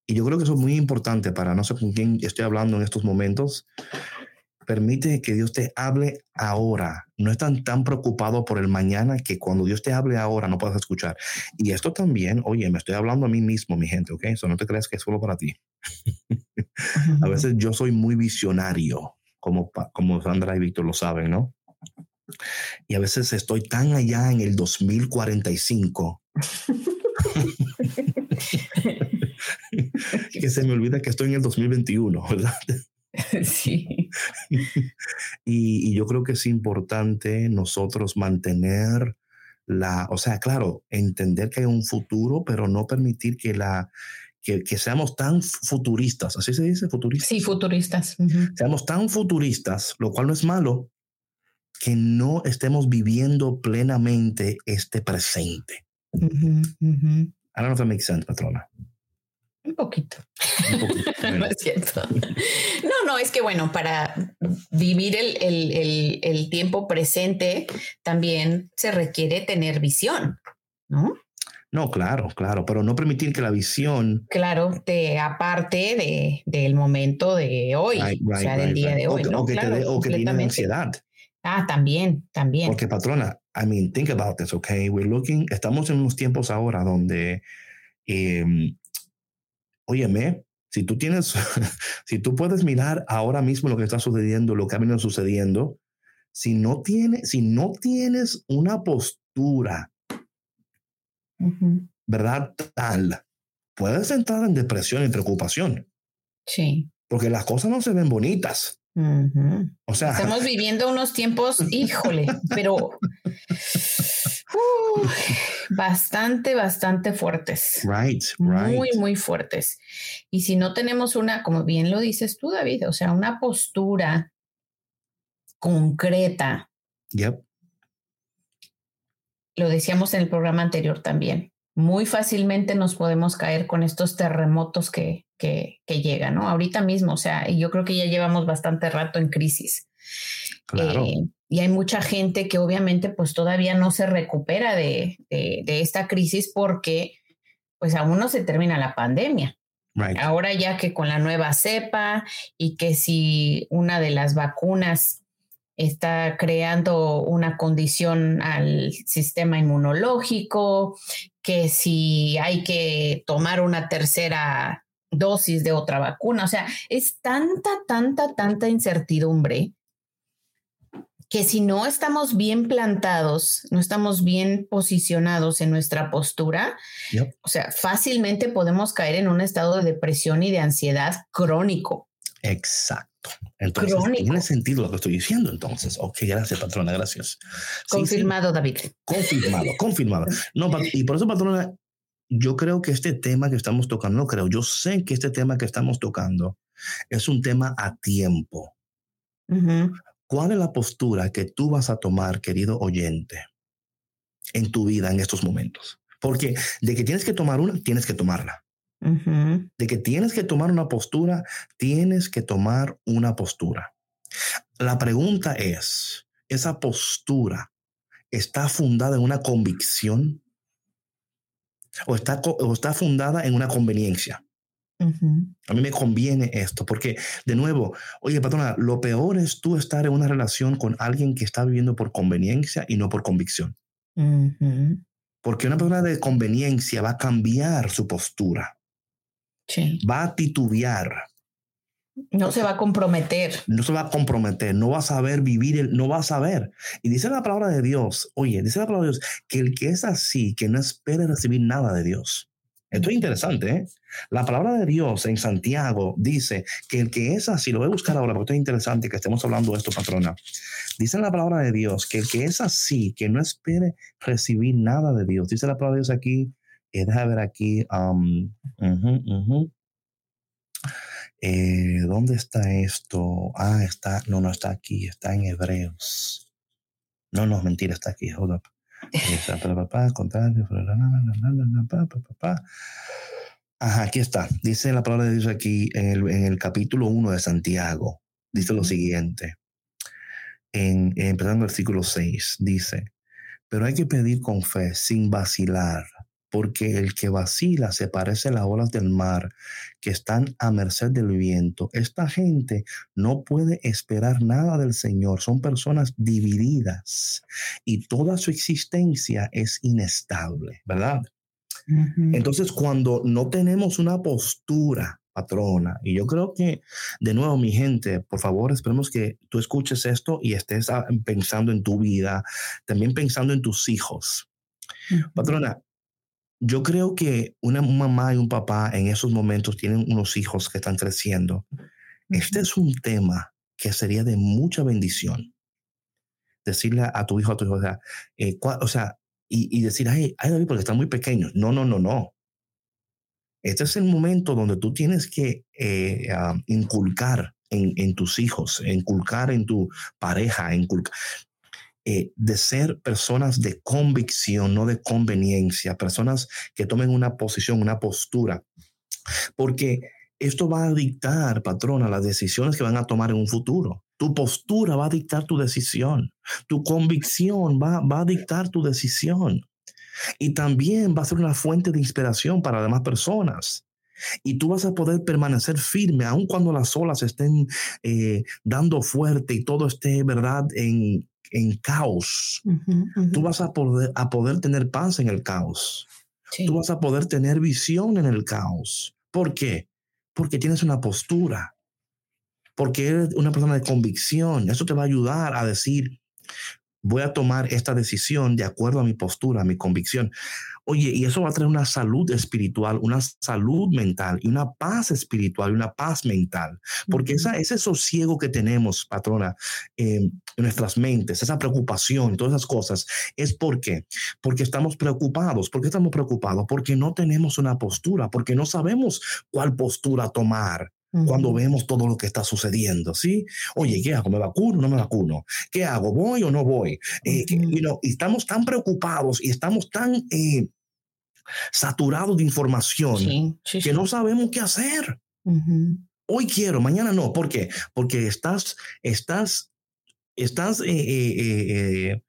Y yo creo que eso es muy importante para no sé con quién estoy hablando en estos momentos, Permite que Dios te hable ahora. No están tan preocupados por el mañana que cuando Dios te hable ahora no puedas escuchar. Y esto también, oye, me estoy hablando a mí mismo, mi gente, ¿ok? Eso no te creas que es solo para ti. a veces yo soy muy visionario, como, como Sandra y Víctor lo saben, ¿no? Y a veces estoy tan allá en el 2045 que se me olvida que estoy en el 2021, ¿verdad?
Sí.
y, yo creo que es importante nosotros mantener la, o sea, claro, entender que hay un futuro, pero no permitir que la, que, seamos tan futuristas, así se dice, futuristas.
Sí, futuristas.
Seamos tan futuristas, lo cual no es malo, que no estemos viviendo plenamente este presente. I don't know if that makes sense, patrona.
Un poquito. no es cierto. No, no, es que bueno, para vivir el, tiempo presente también se requiere tener visión, ¿no?
No, claro, claro, pero no permitir que la visión.
Claro, te aparte de, del momento de hoy, o sea, del día de hoy.
O, que, te o que tiene ansiedad.
Ah, también, también.
Porque patrona, I mean, think about this, okay? We're looking, estamos en unos tiempos ahora donde em, óyeme, si tú tienes, si tú puedes mirar ahora mismo lo que está sucediendo, lo que ha venido sucediendo, si no, tiene, si no tienes una postura, ¿verdad? Tal, puedes entrar en depresión y preocupación.
Sí.
Porque las cosas no se ven bonitas. O sea,
estamos viviendo unos tiempos, híjole, pero bastante, bastante fuertes.
Right,
Muy, muy fuertes. Y si no tenemos una, como bien lo dices tú, David, o sea, una postura concreta.
Yep.
Lo decíamos en el programa anterior también. Muy fácilmente nos podemos caer con estos terremotos que, que, llegan, ¿no? Ahorita mismo, o sea, yo creo que ya llevamos bastante rato en crisis.
Claro. Eh,
y hay mucha gente que obviamente pues todavía no se recupera de, esta crisis porque pues aún no se termina la pandemia. Ahora ya que con la nueva cepa y que si una de las vacunas está creando una condición al sistema inmunológico, que si hay que tomar una tercera dosis de otra vacuna, o sea, es tanta, tanta, tanta incertidumbre que si no estamos bien plantados, no estamos bien posicionados en nuestra postura, o sea, fácilmente podemos caer en un estado de depresión y de ansiedad crónico.
Exacto. Entonces, tiene sentido lo que estoy diciendo, entonces. Ok, gracias, patrona, gracias.
Confirmado, David.
Confirmado, confirmado. No, y por eso, patrona, yo creo que este tema que estamos tocando, no creo, yo sé que este tema que estamos tocando es un tema a tiempo ¿Cuál es la postura que tú vas a tomar, querido oyente, en tu vida en estos momentos? Porque de que tienes que tomar una, tienes que tomarla. De que tienes que tomar una postura, tienes que tomar una postura. La pregunta es, ¿esa postura está fundada en una convicción o está, o está fundada en una conveniencia? A mí me conviene esto, porque de nuevo, oye, patrona, lo peor es tú estar en una relación con alguien que está viviendo por conveniencia y no por convicción. Porque una persona de conveniencia va a cambiar su postura. Va a titubear.
No se va a comprometer.
No se va a comprometer, no va a saber vivir, no va a saber. Y dice la palabra de Dios, oye, dice la palabra de Dios, que el que es así, que no espera recibir nada de Dios. Esto es interesante, ¿eh? La palabra de Dios en Santiago dice que el que es así, lo voy a buscar ahora porque esto es interesante que estemos hablando de esto, patrona. Dice la palabra de Dios que el que es así, que no espere recibir nada de Dios. Dice la palabra de Dios aquí, eh, déjame ver aquí, um, eh, ¿dónde está esto? Ah, está, no, no está aquí, está en Hebreos. No, no, mentira, está aquí, hold up. Ajá, aquí está. Dice la palabra de Dios aquí en el, en el capítulo 1 de Santiago. Dice lo siguiente. En, empezando el versículo 6, dice, pero hay que pedir con fe, sin vacilar, porque el que vacila se parece a las olas del mar que están a merced del viento. Esta gente no puede esperar nada del Señor, son personas divididas y toda su existencia es inestable, ¿verdad? Entonces, cuando no tenemos una postura patrona. Y yo creo que, de nuevo, mi gente, por favor, esperemos que tú escuches esto y estés ah, pensando en tu vida, también pensando en tus hijos. Patrona, yo creo que una mamá y un papá en esos momentos tienen unos hijos que están creciendo. Este es un tema que sería de mucha bendición. Decirle a tu hijo, a tu hijo, o sea, eh, o sea y, decir, ay, ay, David, porque están muy pequeños. No, no, no, no. Este es el momento donde tú tienes que eh, inculcar en, en, tus hijos, inculcar en tu pareja, inculcar. Eh, de ser personas de convicción, no de conveniencia, personas que tomen una posición, una postura, porque esto va a dictar, patrona, las decisiones que van a tomar en un futuro. Tu postura va a dictar tu decisión. Tu convicción va, va a dictar tu decisión. Y también va a ser una fuente de inspiración para demás personas. Y tú vas a poder permanecer firme, aun cuando las olas estén eh, dando fuerte y todo esté, ¿verdad?, en, en caos. Tú vas a poder, a poder tener paz en el caos. Tú vas a poder tener visión en el caos. ¿Por qué? Porque tienes una postura. Porque eres una persona de convicción. Eso te va a ayudar a decir, voy a tomar esta decisión de acuerdo a mi postura, a mi convicción. Oye, y eso va a traer una salud espiritual, una salud mental y una paz espiritual y una paz mental. Porque esa, ese sosiego que tenemos, patrona, en nuestras mentes, esa preocupación, todas esas cosas, es porque, porque estamos preocupados. ¿Por qué estamos preocupados? Porque no tenemos una postura, porque no sabemos cuál postura tomar cuando vemos todo lo que está sucediendo, ¿sí? Oye, ¿qué hago? ¿Me vacuno o no me vacuno? ¿Qué hago? ¿Voy o no voy? Eh, y estamos tan preocupados y estamos tan eh, saturados de información que no sabemos qué hacer. Hoy quiero, mañana no. ¿Por qué? Porque estás, estás, estás eh,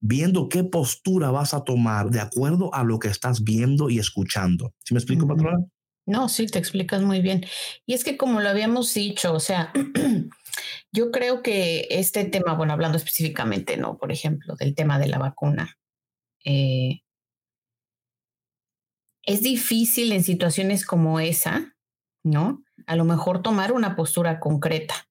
viendo qué postura vas a tomar de acuerdo a lo que estás viendo y escuchando. ¿Sí me explico, patrona?
No, sí, te explicas muy bien. Y es que como lo habíamos dicho, o sea, yo creo que este tema, bueno, hablando específicamente, ¿no? Por ejemplo, del tema de la vacuna, eh, es difícil en situaciones como esa, ¿no? A lo mejor tomar una postura concreta.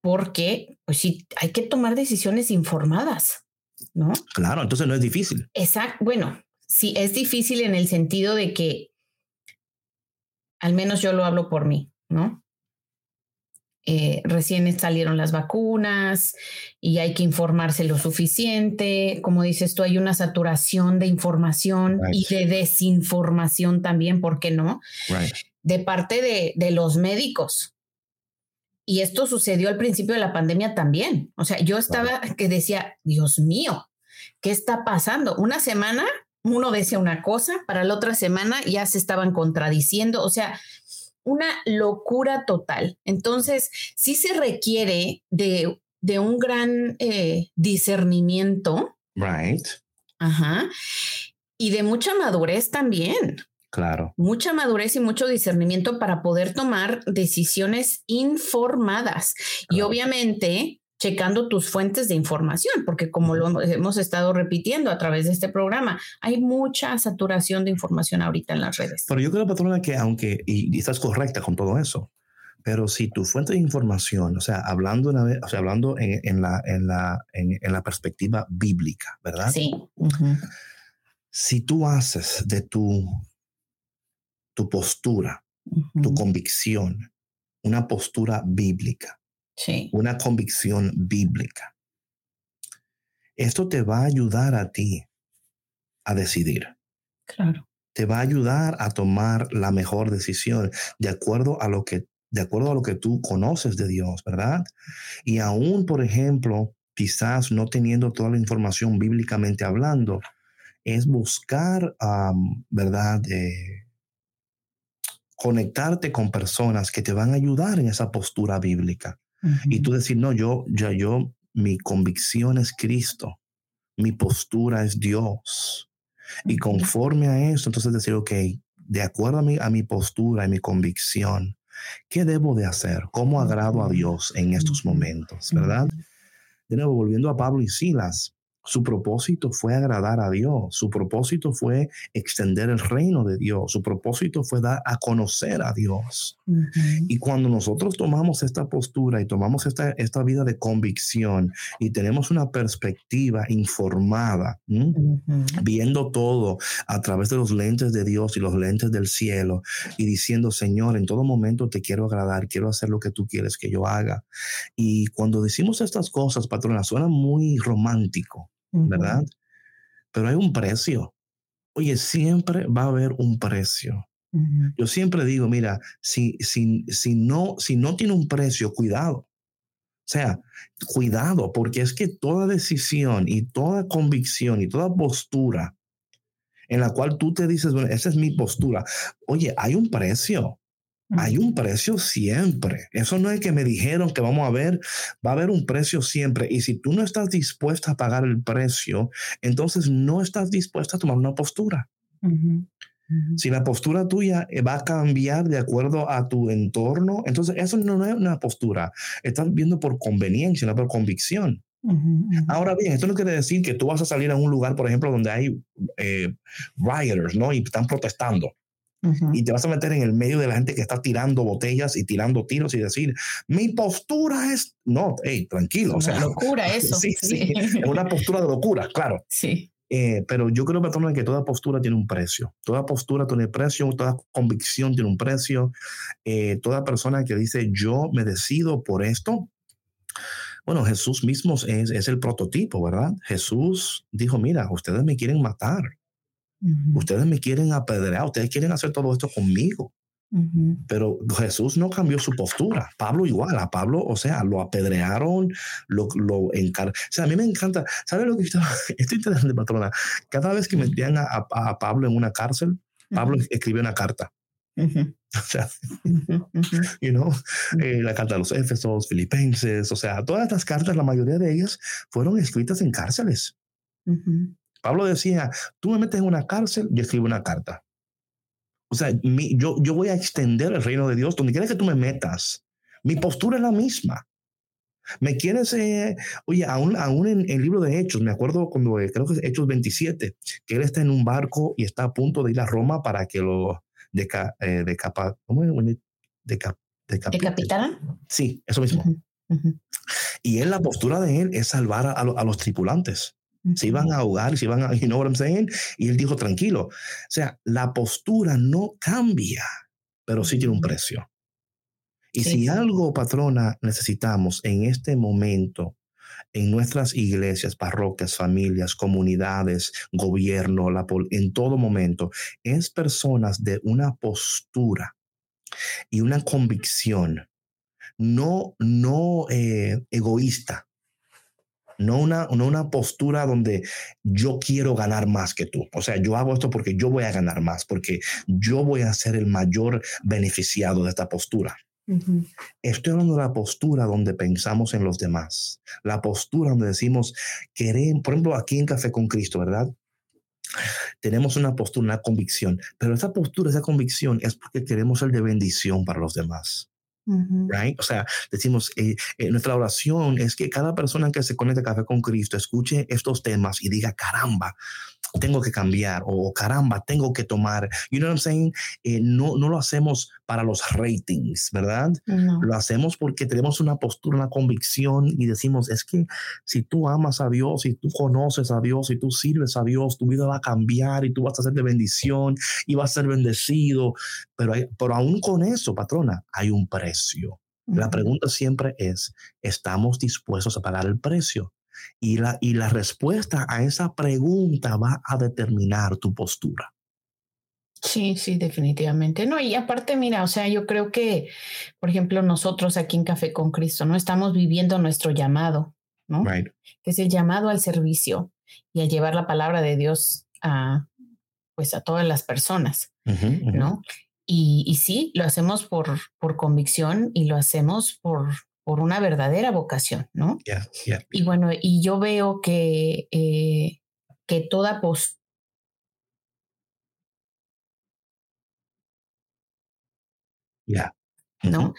Porque, pues sí, hay que tomar decisiones informadas, ¿no?
Claro, entonces no es difícil.
Exacto. Bueno, sí, es difícil en el sentido de que al menos yo lo hablo por mí, ¿no? Eh, recién salieron las vacunas y hay que informarse lo suficiente. Como dices tú, hay una saturación de información y de desinformación también, ¿por qué no? De parte de, de, los médicos. y esto sucedió al principio de la pandemia también. O sea, yo estaba que decía, Dios mío, ¿qué está pasando? Una semana uno decía una cosa, para la otra semana ya se estaban contradiciendo, o sea, una locura total. Entonces, sí se requiere de, de un gran eh, discernimiento.
Right.
Ajá. Y de mucha madurez también.
Claro.
Mucha madurez y mucho discernimiento para poder tomar decisiones informadas. Y obviamente checando tus fuentes de información, porque como lo hemos estado repitiendo a través de este programa, hay mucha saturación de información ahorita en las redes.
Pero yo creo, patrona, que aunque, y, estás correcta con todo eso, pero si tu fuente de información, o sea, hablando, una vez, o sea, hablando en, la, en, la, en, la perspectiva bíblica, ¿verdad?
Sí.
Si tú haces de tu, tu postura, tu convicción, una postura bíblica, una convicción bíblica. Esto te va a ayudar a ti a decidir.
Claro.
Te va a ayudar a tomar la mejor decisión de acuerdo a lo que de acuerdo a lo que tú conoces de Dios, ¿verdad? Y aún, por ejemplo, quizás no teniendo toda la información bíblicamente hablando, es buscar, ¿verdad? conectarte con personas que te van a ayudar en esa postura bíblica. Y tú decir, no, yo, ya yo, mi convicción es Cristo, mi postura es Dios. Y conforme a eso, entonces decir, ok, de acuerdo a mi, a mi postura y mi convicción, ¿qué debo de hacer? ¿Cómo agrado a Dios en estos momentos? ¿Verdad? De nuevo, volviendo a Pablo y Silas, su propósito fue agradar a Dios, su propósito fue extender el reino de Dios, su propósito fue dar a conocer a Dios. Y cuando nosotros tomamos esta postura y tomamos esta, esta vida de convicción y tenemos una perspectiva informada, viendo todo a través de los lentes de Dios y los lentes del cielo y diciendo, Señor, en todo momento te quiero agradar, quiero hacer lo que tú quieres que yo haga. Y cuando decimos estas cosas, patrona, suena muy romántico. ¿Verdad? Pero hay un precio. Oye, siempre va a haber un precio. Yo siempre digo, mira, si, si, si, no, si no tiene un precio, cuidado. O sea, cuidado, porque es que toda decisión y toda convicción y toda postura en la cual tú te dices, bueno, esa es mi postura. Oye, hay un precio. Hay un precio siempre. Eso no es que me dijeron que vamos a ver, va a haber un precio siempre. Y si tú no estás dispuesta a pagar el precio, entonces no estás dispuesta a tomar una postura. Si la postura tuya eh, va a cambiar de acuerdo a tu entorno, entonces eso no es una postura. Estás viendo por conveniencia, no por convicción. Ahora bien, esto no quiere decir que tú vas a salir a un lugar, por ejemplo, donde hay eh, rioters, ¿no? Y están protestando y te vas a meter en el medio de la gente que está tirando botellas y tirando tiros y decir, mi postura es, no, hey, tranquilo.
o sea, locura eso.
Sí, sí, es una postura de locura, claro.
Sí.
Eh, pero yo creo, patrón, que toda postura tiene un precio. Toda postura tiene precio, toda convicción tiene un precio. Eh, toda persona que dice, yo me decido por esto, bueno, Jesús mismo es, es, el prototipo, ¿verdad? Jesús dijo, mira, ustedes me quieren matar, Ustedes me quieren apedrear, ustedes quieren hacer todo esto conmigo. Pero Jesús no cambió su postura. Pablo igual, a Pablo, o sea, lo apedrearon, lo, lo encar... O sea, a mí me encanta, ¿sabes lo que está? Esto es interesante, patrona. Cada vez que metían a, a, Pablo en una cárcel, Pablo escribió una carta. O sea, you know, eh, la carta de los Éfesos, Filipenses, o sea, todas estas cartas, la mayoría de ellas fueron escritas en cárceles. Pablo decía, tú me metes en una cárcel, y escribo una carta. O sea, yo, yo voy a extender el reino de Dios donde quieras que tú me metas. Mi postura es la misma. Me quieres, eh, oye, aún, aún en el libro de Hechos, me acuerdo cuando eh, creo que es Hechos 27, que él está en un barco y está a punto de ir a Roma para que lo deca, eh, decapa, ¿cómo es?
¿Decapitaran?
Sí, eso mismo. Y él, la postura de él es salvar a, a los tripulantes. Se iban a ahogar, se iban a, you know what I'm saying? Y él dijo, tranquilo. O sea, la postura no cambia, pero sí tiene un precio. Y si algo, patrona, necesitamos en este momento, en nuestras iglesias, parroquias, familias, comunidades, gobierno, la, en todo momento, es personas de una postura y una convicción no, no eh, egoísta. No una, no una postura donde yo quiero ganar más que tú. O sea, yo hago esto porque yo voy a ganar más, porque yo voy a ser el mayor beneficiado de esta postura. Estoy hablando de la postura donde pensamos en los demás, la postura donde decimos, queremos, por ejemplo, aquí en Café con Cristo, ¿verdad? Tenemos una postura, una convicción, pero esa postura, esa convicción es porque queremos ser de bendición para los demás. Right? O sea, decimos, eh, eh, nuestra oración es que cada persona que se conecte Café con Cristo escuche estos temas y diga, caramba, tengo que cambiar o caramba, tengo que tomar. You know what I'm saying? Eh, no, no lo hacemos para los ratings, ¿verdad? Lo hacemos porque tenemos una postura, una convicción y decimos, es que si tú amas a Dios, si tú conoces a Dios, si tú sirves a Dios, tu vida va a cambiar y tú vas a ser de bendición y vas a ser bendecido. Pero, hay, pero aún con eso, patrona, hay un precio. La pregunta siempre es, ¿estamos dispuestos a pagar el precio? Y la, y la respuesta a esa pregunta va a determinar tu postura.
Sí, sí, definitivamente. No, y aparte, mira, o sea, yo creo que, por ejemplo, nosotros aquí en Café con Cristo, ¿no? Estamos viviendo nuestro llamado, ¿no? Que es el llamado al servicio y a llevar la palabra de Dios a, pues, a todas las personas, ¿no? Y, y, sí, lo hacemos por, por convicción y lo hacemos por, por una verdadera vocación, ¿no? Y bueno, y yo veo que, eh, que toda postura ¿no?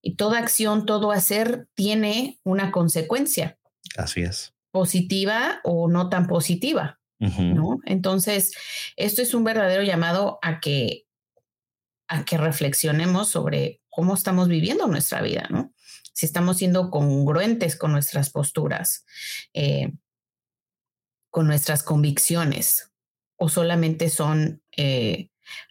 Y toda acción, todo hacer tiene una consecuencia.
Así es.
Positiva o no tan positiva, ¿no? Entonces, esto es un verdadero llamado a que, a que reflexionemos sobre cómo estamos viviendo nuestra vida, ¿no? Si estamos siendo congruentes con nuestras posturas, eh, con nuestras convicciones, o solamente son eh,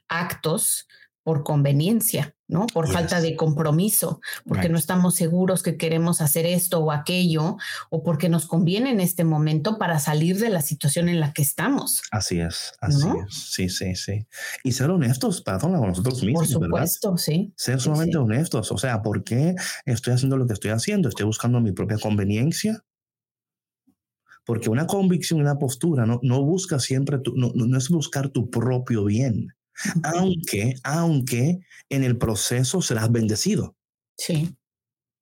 actos por conveniencia, ¿no? Por falta de compromiso, porque no estamos seguros que queremos hacer esto o aquello, o porque nos conviene en este momento para salir de la situación en la que estamos.
Así es, así es. Sí, sí, sí. Y ser honestos, perdón, con nosotros mismos.
Por supuesto, sí.
Ser solamente honestos. O sea, ¿por qué estoy haciendo lo que estoy haciendo? ¿Estoy buscando mi propia conveniencia? Porque una convicción, una postura, no, no busca siempre, tu, no, no es buscar tu propio bien aunque, aunque en el proceso serás bendecido.
Sí.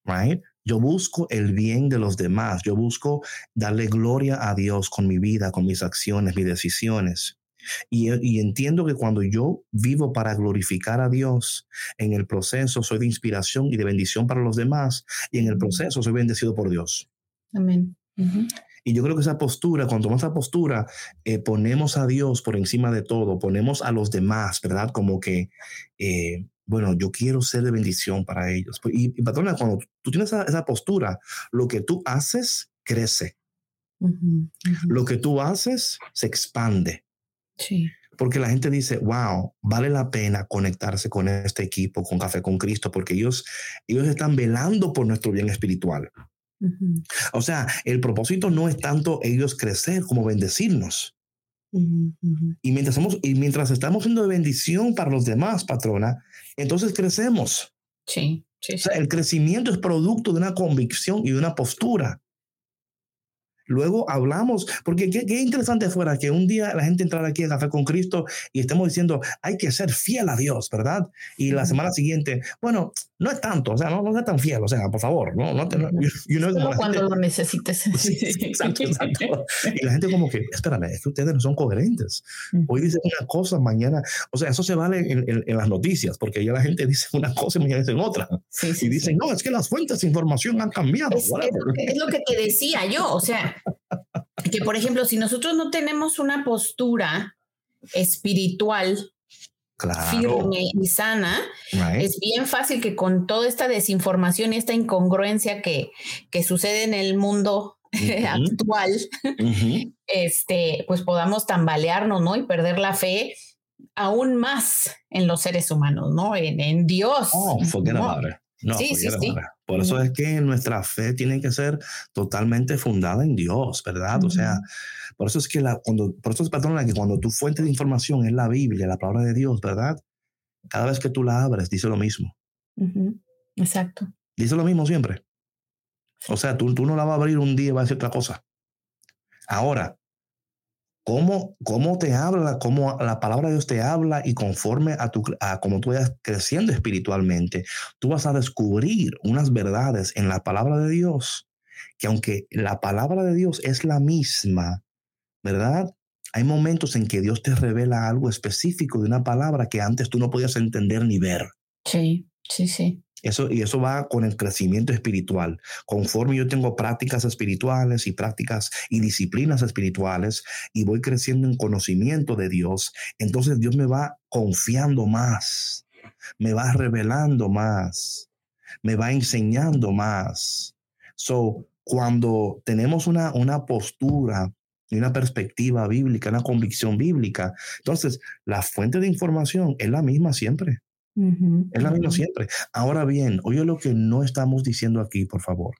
Right? Yo busco el bien de los demás. Yo busco darle gloria a Dios con mi vida, con mis acciones, mis decisiones. Y, y, entiendo que cuando yo vivo para glorificar a Dios, en el proceso soy de inspiración y de bendición para los demás, y en el proceso soy bendecido por Dios.
Amén.
Y yo creo que esa postura, cuando tomamos esa postura, eh, ponemos a Dios por encima de todo, ponemos a los demás, ¿verdad? Como que, eh, bueno, yo quiero ser de bendición para ellos. Y, y patrona, cuando tú tienes esa, postura, lo que tú haces crece. Lo que tú haces se expande.
Sí.
Porque la gente dice, wow, vale la pena conectarse con este equipo, con Café con Cristo, porque ellos, ellos están velando por nuestro bien espiritual. O sea, el propósito no es tanto ellos crecer como bendecirnos. Y, mientras somos, y mientras estamos siendo de bendición para los demás, patrona, entonces crecemos.
Sí, sí,
O sea, el crecimiento es producto de una convicción y de una postura. Luego hablamos, porque qué, interesante fuera que un día la gente entrara aquí a Café con Cristo y estemos diciendo, hay que ser fiel a Dios, ¿verdad? Y la semana siguiente, bueno, no es tanto, o sea, no, no es tan fiel, o sea, por favor, no, no,
cuando lo necesites.
exacto, exacto. Y la gente como que, espérame, es que ustedes no son coherentes. Hoy dicen una cosa, mañana, o sea, eso se vale en, en, las noticias, porque ya la gente dice una cosa y mañana dicen otra. y dicen, no, es que las fuentes de información han cambiado.
es lo que te decía yo, o sea, que, por ejemplo, si nosotros no tenemos una postura espiritual firme y sana, es bien fácil que con toda esta desinformación y esta incongruencia que, que sucede en el mundo actual, este, pues podamos tambalearnos, ¿no? Y perder la fe aún más en los seres humanos, ¿no? En, Dios.
Oh, no, sí, sí, sí. Por eso es que nuestra fe tiene que ser totalmente fundada en Dios, ¿verdad? O sea, por eso es que la, cuando, por eso es, patrona, que cuando tu fuente de información es la Biblia, la palabra de Dios, ¿verdad? Cada vez que tú la abres, dice lo mismo.
Exacto.
Dice lo mismo siempre. O sea, tú, tú no la vas a abrir un día y vas a decir otra cosa. Ahora, cómo, cómo te habla, cómo la palabra de Dios te habla y conforme a, tu, a como tú vayas creciendo espiritualmente, tú vas a descubrir unas verdades en la palabra de Dios, que aunque la palabra de Dios es la misma, ¿verdad? Hay momentos en que Dios te revela algo específico de una palabra que antes tú no podías entender ni ver.
Sí, sí, sí.
Eso, y eso va con el crecimiento espiritual. Conforme yo tengo prácticas espirituales y prácticas y disciplinas espirituales y voy creciendo en conocimiento de Dios, entonces Dios me va confiando más, me va revelando más, me va enseñando más. So, cuando tenemos una, una postura y una perspectiva bíblica, una convicción bíblica, entonces la fuente de información es la misma siempre. Es la misma siempre. Ahora bien, oye lo que no estamos diciendo aquí, por favor.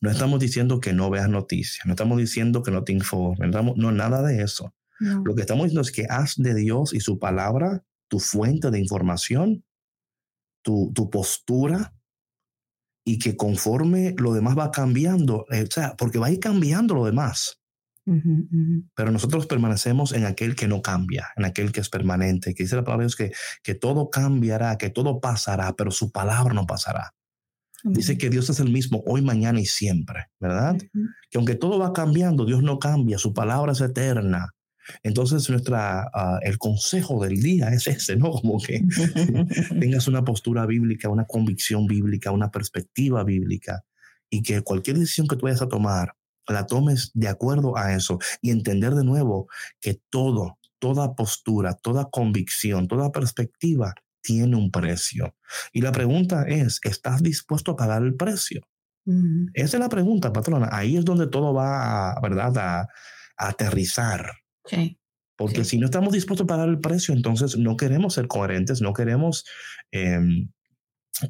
No estamos diciendo que no veas noticias, no estamos diciendo que no te informes, no, nada de eso. Lo que estamos diciendo es que haz de Dios y su palabra tu fuente de información, tu, tu postura, y que conforme lo demás va cambiando, eh, o sea, porque va a ir cambiando lo demás. Pero nosotros permanecemos en aquel que no cambia, en aquel que es permanente, que dice la palabra de Dios que, que todo cambiará, que todo pasará, pero su palabra no pasará. Dice que Dios es el mismo hoy, mañana y siempre, ¿verdad? Que aunque todo va cambiando, Dios no cambia, su palabra es eterna. Entonces, nuestra, ah, el consejo del día es ese, ¿no? Como que tengas una postura bíblica, una convicción bíblica, una perspectiva bíblica y que cualquier decisión que tú vayas a tomar, la tomes de acuerdo a eso y entender de nuevo que todo, toda postura, toda convicción, toda perspectiva tiene un precio. Y la pregunta es, ¿estás dispuesto a pagar el precio? Esa es la pregunta, patrona. Ahí es donde todo va, a, ¿verdad? A, aterrizar. Porque si no estamos dispuestos a pagar el precio, entonces no queremos ser coherentes, no queremos em,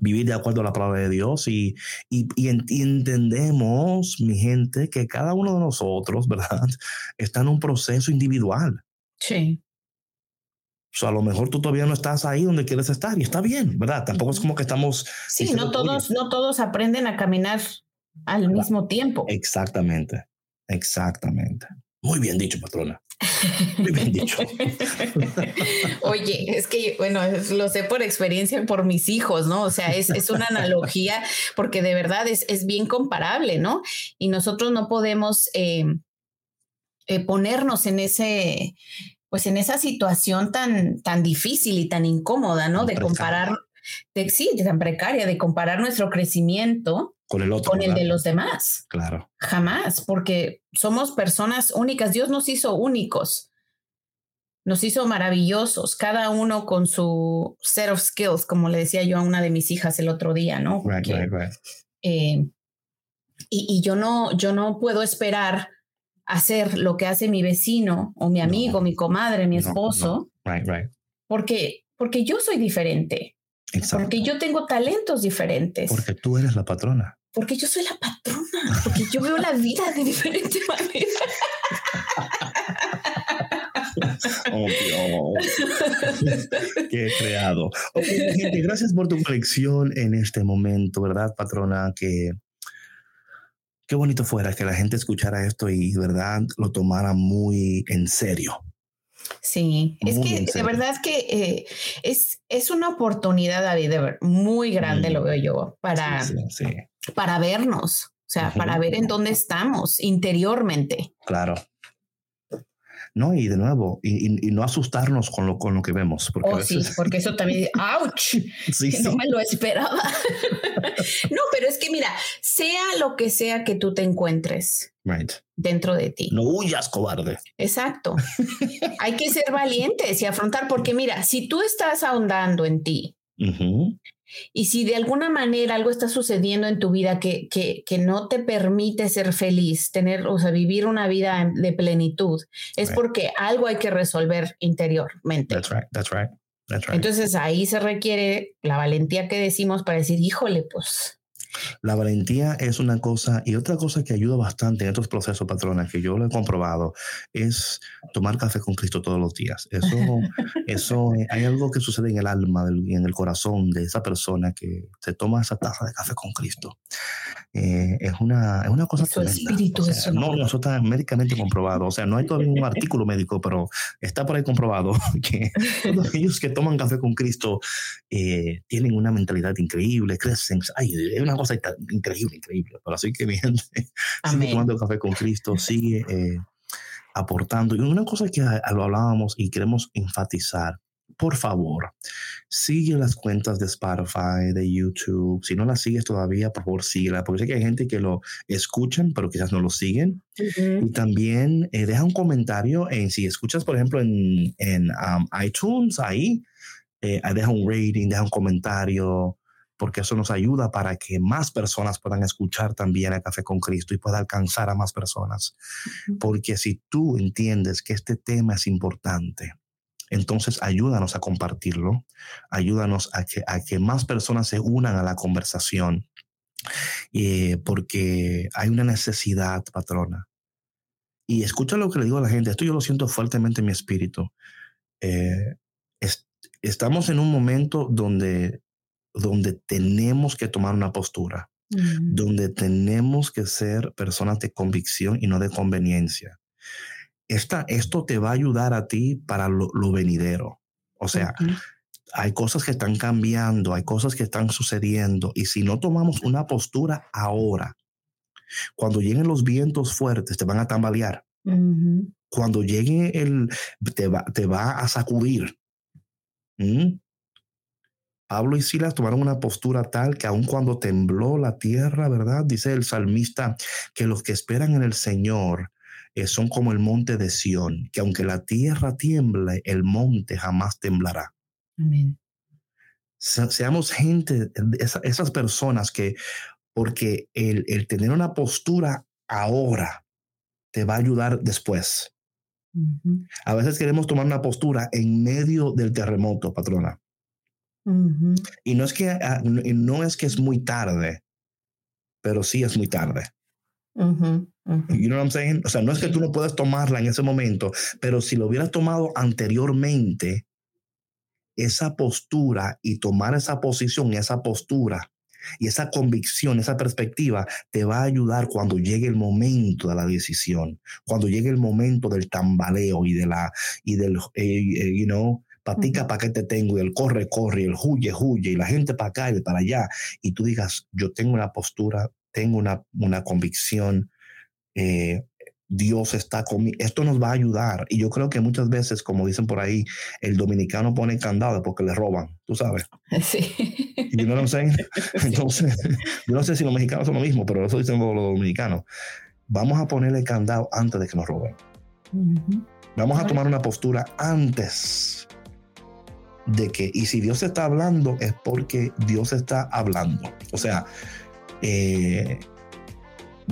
vivir de acuerdo a la palabra de Dios y, y, entendemos, mi gente, que cada uno de nosotros, ¿verdad? Está en un proceso individual.
Sí.
O sea, a lo mejor tú todavía no estás ahí donde quieres estar y está bien, ¿verdad? Tampoco es como que estamos...
Sí, no todos, no todos aprenden a caminar al mismo tiempo.
Exactamente, exactamente. Muy bien dicho, patrona. Muy bien dicho.
Oye, es que, bueno, lo sé por experiencia por mis hijos, ¿no? O sea, es, es una analogía porque de verdad es, es, bien comparable, ¿no? Y nosotros no podemos eh, eh, ponernos en ese, pues en esa situación tan, tan difícil y tan incómoda, ¿no? De comparar, de, sí, tan precaria, de comparar nuestro crecimiento
con el otro.
Con el de los demás.
Claro.
Jamás, porque somos personas únicas. Dios nos hizo únicos. Nos hizo maravillosos, cada uno con su set of skills, como le decía yo a una de mis hijas el otro día, ¿no?
right, right, right.
Eh, y, y, yo no, yo no puedo esperar hacer lo que hace mi vecino o mi amigo, mi comadre, mi esposo.
No. Right, right.
Porque, porque yo soy diferente.
Exacto.
Porque yo tengo talentos diferentes.
Porque tú eres la patrona.
Porque yo soy la patrona, porque yo veo la vida de diferente manera.
Dios. Qué creado. Ok, gente, gracias por tu colección en este momento, ¿verdad, patrona? Que qué bonito fuera que la gente escuchara esto y, ¿verdad?, lo tomara muy en serio.
Sí, es que de verdad es que eh, es, es una oportunidad, David, muy grande, lo veo yo, para,
sí, sí, sí
para vernos, o sea, para ver en dónde estamos interiormente.
Claro. No, y de nuevo, y, y, no asustarnos con lo, con lo que vemos.
Porque oh, sí, porque eso también, ¡ouch!
sí,
no me lo esperaba. no, pero es que mira, sea lo que sea que tú te encuentres
right.
dentro de ti.
No huyas, cobarde.
Exacto. Hay que ser valientes y afrontar, porque mira, si tú estás ahondando en ti, y si de alguna manera algo está sucediendo en tu vida que, que, que, no te permite ser feliz, tener, o sea, vivir una vida de plenitud, es
Right.
porque algo hay que resolver interiormente.
That's right, that's right, that's right.
Entonces ahí se requiere la valentía que decimos para decir, híjole, pues
La valentía es una cosa y otra cosa que ayuda bastante en estos procesos, patrona, que yo lo he comprobado, es tomar café con Cristo todos los días. Eso, eso eh, hay algo que sucede en el alma y en el corazón de esa persona que se toma esa taza de café con Cristo. Eh, es, una, es una cosa
Su espíritu es una-
no, no, eso está médicamente comprobado. O sea, no hay todavía un artículo médico, pero está por ahí comprobado que todos aquellos que toman café con Cristo eh, tienen una mentalidad increíble, crecen. Ay, es una cosa increíble, increíble. Pero así que mi gente sigue tomando café con Cristo, sigue eh, aportando. Y una cosa que a- a lo hablábamos y queremos enfatizar, por favor, sigue las cuentas de Spotify, de YouTube. Si no las sigues todavía, por favor, síguela, porque sé que hay gente que lo escuchan, pero quizás no lo siguen.
Ujú.
Y también eh, deja un comentario en si escuchas, por ejemplo, en, en um, iTunes, ahí, eh, deja un rating, deja un comentario, porque eso nos ayuda para que más personas puedan escuchar también a Café con Cristo y pueda alcanzar a más personas. Porque si tú entiendes que este tema es importante, entonces ayúdanos a compartirlo, ayúdanos a que, a que más personas se unan a la conversación, eh, porque hay una necesidad, patrona. Y escucha lo que le digo a la gente, esto yo lo siento fuertemente en mi espíritu. Eh, es- estamos en un momento donde, donde tenemos que tomar una postura, donde tenemos que ser personas de convicción y no de conveniencia. Esta, esto te va a ayudar a ti para lo, lo venidero. O sea, hay cosas que están cambiando, hay cosas que están sucediendo. Y si no tomamos una postura ahora, cuando lleguen los vientos fuertes, te van a tambalear. Cuando llegue el, te va, te va a sacudir. ¿Mm? Pablo y Silas tomaron una postura tal que aun cuando tembló la tierra, ¿verdad? Dice el salmista que los que esperan en el Señor eh, son como el monte de Sión, que aunque la tierra tiemble, el monte jamás temblará.
Amén.
Se- seamos gente, esa- esas personas que, porque el, el tener una postura ahora te va a ayudar después. A veces queremos tomar una postura en medio del terremoto, patrona.
Ujú.
Y no es que, ah, no es, que es muy tarde, pero sí es muy tarde.
Ujú. Ujú.
You know what I'm saying? O sea, no es que tú no puedas tomarla en ese momento, pero si lo hubieras tomado anteriormente, esa postura y tomar esa posición, esa postura y esa convicción, esa perspectiva, te va a ayudar cuando llegue el momento de la decisión, cuando llegue el momento del tambaleo y de la, y del, eh, eh, you know, patica para que te tengo, y el corre, corre, y el huye, huye, y la gente para acá y para allá, y tú digas, yo tengo una postura, tengo una, una convicción, eh, Dios está conmigo. Esto nos va a ayudar. Y yo creo que muchas veces, como dicen por ahí, el dominicano pone candado porque le roban, tú sabes.
Sí.
You know what I'm saying? Entonces, yo no sé si los mexicanos son lo mismo, pero eso dicen los los dominicanos. Vamos a ponerle candado antes de que nos roben.
Ujú.
Vamos a tomar una postura antes de que, y si Dios está hablando, es porque Dios está hablando. O sea, eh,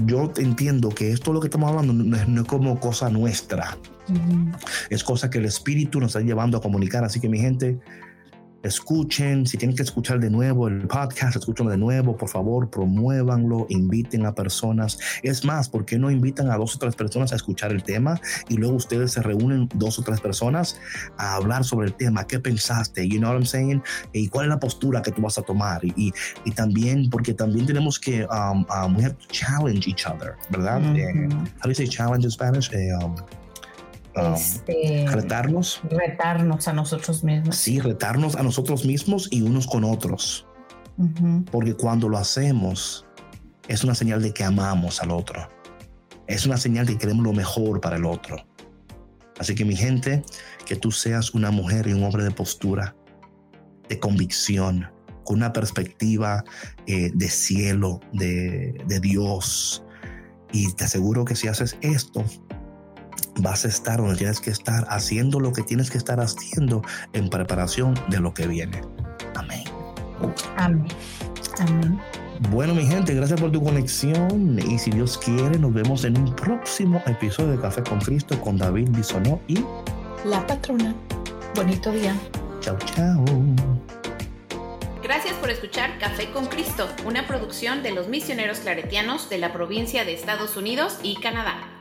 yo entiendo que esto lo que estamos hablando no es, no es como cosa nuestra, es cosa que el Espíritu nos está llevando a comunicar. Así que mi gente, escuchen, si tienen que escuchar de nuevo el podcast, escúchenlo de nuevo, por favor, promuévanlo, inviten a personas. Es más, ¿por qué no invitan a dos o tres personas a escuchar el tema y luego ustedes se reúnen dos o tres personas a hablar sobre el tema? ¿Qué pensaste? You know what I'm saying? ¿Y cuál es la postura que tú vas a tomar? Y, y, y también, porque también tenemos que, um, um, we have to challenge each other, ¿verdad? Eh,
Ujú.
how do you say challenge in Spanish? Eh, um,
Este,
retarnos.
retarnos a nosotros mismos.
Sí, retarnos a nosotros mismos y unos con otros. Porque cuando lo hacemos, es una señal de que amamos al otro. Es una señal de que queremos lo mejor para el otro. Así que mi gente, que tú seas una mujer y un hombre de postura, de convicción, con una perspectiva eh, de cielo, de, de Dios. Y te aseguro que si haces esto, vas a estar donde tienes que estar, haciendo lo que tienes que estar haciendo en preparación de lo que viene. Amén.
Amén. Amén.
Bueno, mi gente, gracias por tu conexión. Y si Dios quiere, nos vemos en un próximo episodio de Café con Cristo con David Bisonó y
La patrona. Bonito día.
chao, chao.
Gracias por escuchar Café con Cristo, una producción de los misioneros claretianos de la provincia de Estados Unidos y Canadá.